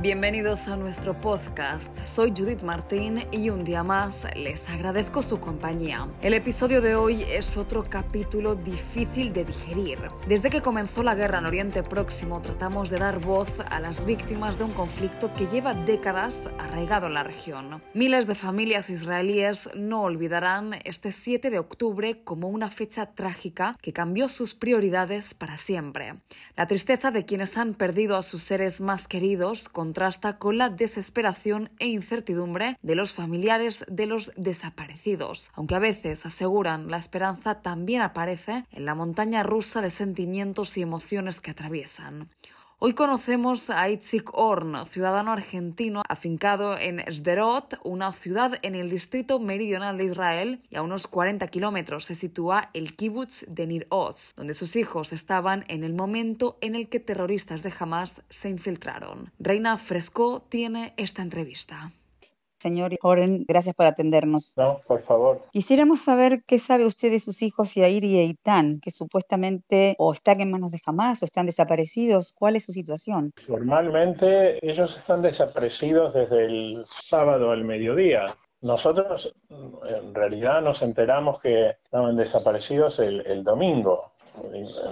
Bienvenidos a nuestro podcast. Soy Judith Martín y un día más les agradezco su compañía. El episodio de hoy es otro capítulo difícil de digerir. Desde que comenzó la guerra en Oriente Próximo tratamos de dar voz a las víctimas de un conflicto que lleva décadas arraigado en la región. Miles de familias israelíes no olvidarán este 7 de octubre como una fecha trágica que cambió sus prioridades para siempre. La tristeza de quienes han perdido a sus seres más queridos con contrasta con la desesperación e incertidumbre de los familiares de los desaparecidos, aunque a veces aseguran la esperanza también aparece en la montaña rusa de sentimientos y emociones que atraviesan. Hoy conocemos a Itzik Orn, ciudadano argentino afincado en Sderot, una ciudad en el distrito meridional de Israel, y a unos 40 kilómetros se sitúa el kibbutz de Nir Oz, donde sus hijos estaban en el momento en el que terroristas de Hamas se infiltraron. Reina Fresco tiene esta entrevista. Señor Oren, gracias por atendernos. No, por favor. Quisiéramos saber qué sabe usted de sus hijos Yair y Eitan, que supuestamente o están en manos de Hamas o están desaparecidos. ¿Cuál es su situación? Formalmente ellos están desaparecidos desde el sábado al mediodía. Nosotros en realidad nos enteramos que estaban desaparecidos el, el domingo.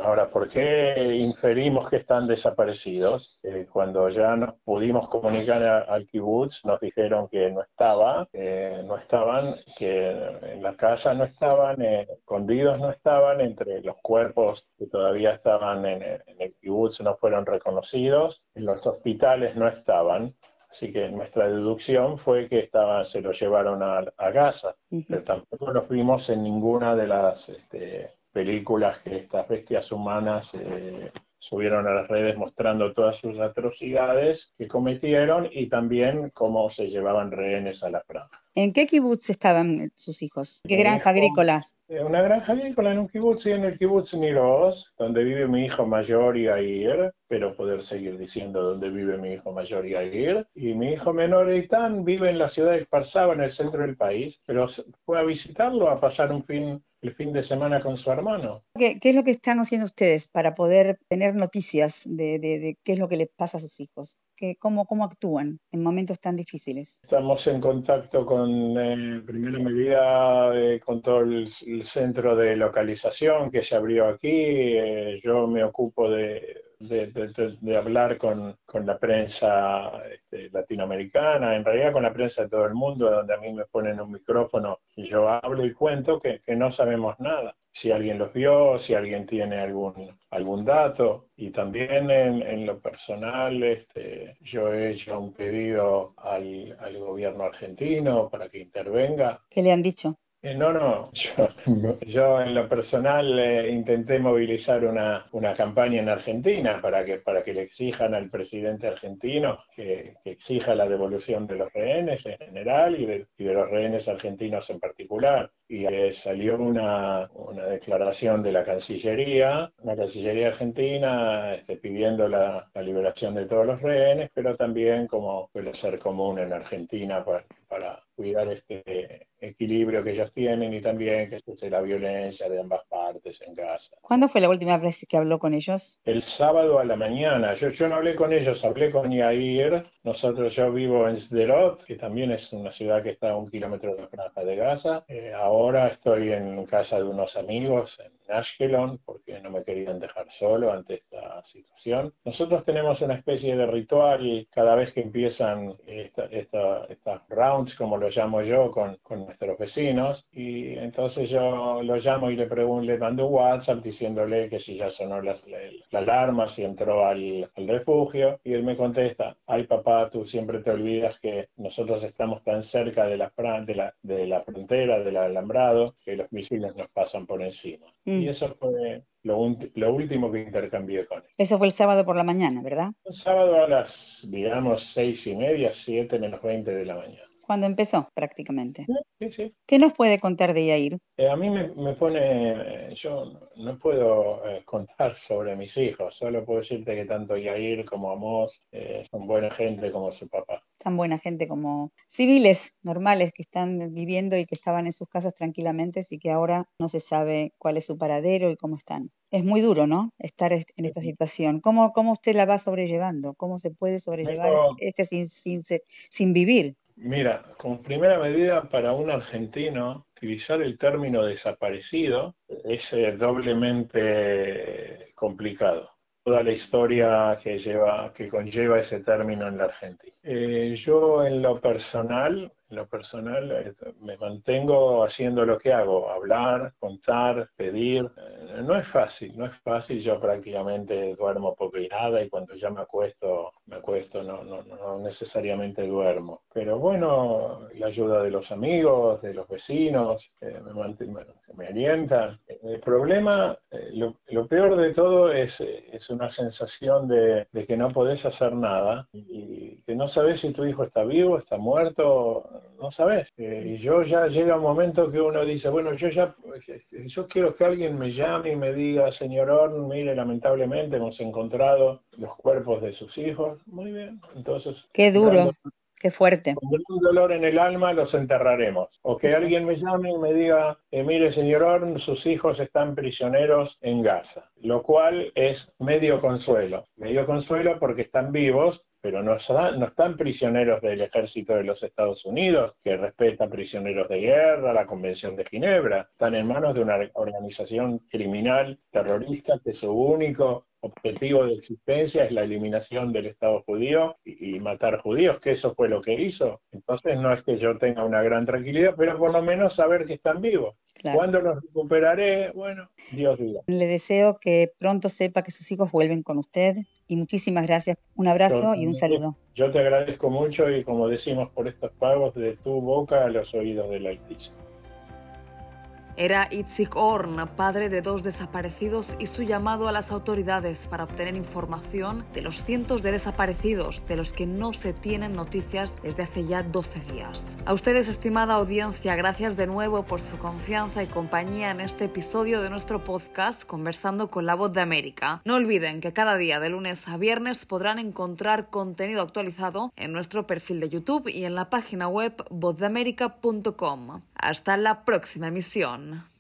Ahora, ¿por qué inferimos que están desaparecidos? Eh, cuando ya nos pudimos comunicar al kibutz, nos dijeron que no estaba, que no estaban, que en la casa no estaban, eh, escondidos no estaban, entre los cuerpos que todavía estaban en, el kibutz no fueron reconocidos, en los hospitales no estaban. Así que nuestra deducción fue que estaban, se los llevaron a, a Gaza, pero tampoco los vimos en ninguna de las este, películas que estas bestias humanas eh, subieron a las redes mostrando todas sus atrocidades que cometieron y también cómo se llevaban rehenes a la franja. ¿En qué kibutz estaban sus hijos? ¿Qué granja agrícola? Una granja agrícola en un kibutz y en el kibutz Niroz, donde vive mi hijo mayor Yair, pero poder seguir diciendo dónde vive mi hijo mayor Yair. Y mi hijo menor Eitan vive en la ciudad de Parsaba, en el centro del país, pero fue a visitarlo, a pasar un fin el fin de semana con su hermano. ¿Qué, es lo que están haciendo ustedes para poder tener noticias de, qué es lo que les pasa a sus hijos? ¿Qué, cómo, ¿Cómo actúan en momentos tan difíciles? Estamos en contacto con, en primera medida, eh, con todo el, centro de localización que se abrió aquí. Eh, yo me ocupo de, de, hablar con, con, la prensa este, latinoamericana, en realidad con la prensa de todo el mundo, donde a mí me ponen un micrófono y yo hablo y cuento que, que no sabemos nada. Si alguien los vio, si alguien tiene algún, algún dato. Y también en, en lo personal, este, yo he hecho un pedido al, al gobierno argentino para que intervenga. ¿Qué le han dicho? Eh, no, no, yo, en lo personal eh, intenté movilizar una, una, campaña en Argentina para que, para que le exijan al presidente argentino que, exija la devolución de los rehenes en general y de, y de los rehenes argentinos en particular. Y eh, salió una, una, declaración de la Cancillería, la Cancillería argentina este, pidiendo la, la, liberación de todos los rehenes, pero también como suele ser común en Argentina para, para cuidar este equilibrio que ellos tienen y también que se la violencia de ambas partes en casa. ¿Cuándo fue la última vez que habló con ellos? El sábado a la mañana. Yo, yo no hablé con ellos, hablé con Yair. Nosotros, yo vivo en Sderot, que también es una ciudad que está a un kilómetro de la franja de Gaza. Eh, ahora estoy en casa de unos amigos en Ashkelon porque no me querían dejar solo ante esta situación. Nosotros tenemos una especie de ritual cada vez que empiezan estas esta, rounds, como lo llamo yo, con, con, nuestros vecinos. Y entonces yo lo llamo y le pregunto, le mando WhatsApp diciéndole que si ya sonó la, la, alarma, si entró al, al, refugio. Y él me contesta, ay papá, tú siempre te olvidas que nosotros estamos tan cerca de la, de la, de la frontera, del alambrado, que los misiles nos pasan por encima. Y mm. eso fue lo, lo, último que intercambié con él. Eso fue el sábado por la mañana, ¿verdad? El sábado a las, digamos, seis y media, siete menos veinte de la mañana. Cuando empezó, prácticamente. Sí, sí. ¿Qué nos puede contar de Yair? Eh, a mí me, me pone, yo no puedo eh, contar sobre mis hijos, solo puedo decirte que tanto Yair como Amos eh, son buena gente como su papá. Tan buena gente como civiles normales que están viviendo y que estaban en sus casas tranquilamente y que ahora no se sabe cuál es su paradero y cómo están. Es muy duro, ¿no? Estar en esta situación. ¿Cómo, cómo usted la va sobrellevando? ¿Cómo se puede sobrellevar este sin, sin, sin vivir? Mira, como primera medida para un argentino, utilizar el término desaparecido es eh, doblemente complicado. Toda la historia que lleva, que conlleva ese término en la Argentina. Eh, yo en lo personal, personal me mantengo haciendo lo que hago, hablar, contar, pedir. Eh, no es fácil, no es fácil. Yo prácticamente duermo poco y nada y cuando ya me acuesto, me acuesto, no, no, no necesariamente duermo. Pero bueno, la ayuda de los amigos, de los vecinos, eh, me, mant- bueno, me orientan. El problema, eh, lo, peor de todo es, es una sensación de, de que no podés hacer nada y que no sabes si tu hijo está vivo, está muerto, no sabes. Eh, y yo ya llega un momento que uno dice, bueno, yo ya, yo quiero que alguien me llame y me diga, señor Orn, mire, lamentablemente hemos encontrado los cuerpos de sus hijos. Muy bien, entonces... Qué duro, qué fuerte. con gran dolor en el alma los enterraremos. O que alguien me llame y me diga, eh, mire señor Orn, sus hijos están prisioneros en Gaza, lo cual es medio consuelo. Medio consuelo porque están vivos, pero no, no están prisioneros del ejército de los Estados Unidos, que respeta prisioneros de guerra, la Convención de Ginebra. Están en manos de una organización criminal terrorista que su único objetivo de existencia es la eliminación del Estado judío y, y matar judíos, que eso fue lo que hizo. Entonces no es que yo tenga una gran tranquilidad, pero por lo menos saber que están vivos. Claro. ¿Cuándo los recuperaré? Bueno, Dios diga. Le deseo que pronto sepa que sus hijos vuelven con usted y muchísimas gracias. Un abrazo y un saludo. Yo te agradezco mucho y como decimos por estos pagos, de tu boca a los oídos del Altísimo. Era Itzik Orn, padre de dos desaparecidos, y su llamado a las autoridades para obtener información de los cientos de desaparecidos de los que no se tienen noticias desde hace ya 12 días. A ustedes, estimada audiencia, gracias de nuevo por su confianza y compañía en este episodio de nuestro podcast Conversando con la Voz de América. No olviden que cada día de lunes a viernes podrán encontrar contenido actualizado en nuestro perfil de YouTube y en la página web vozdeamerica.com. Hasta la próxima emisión. an.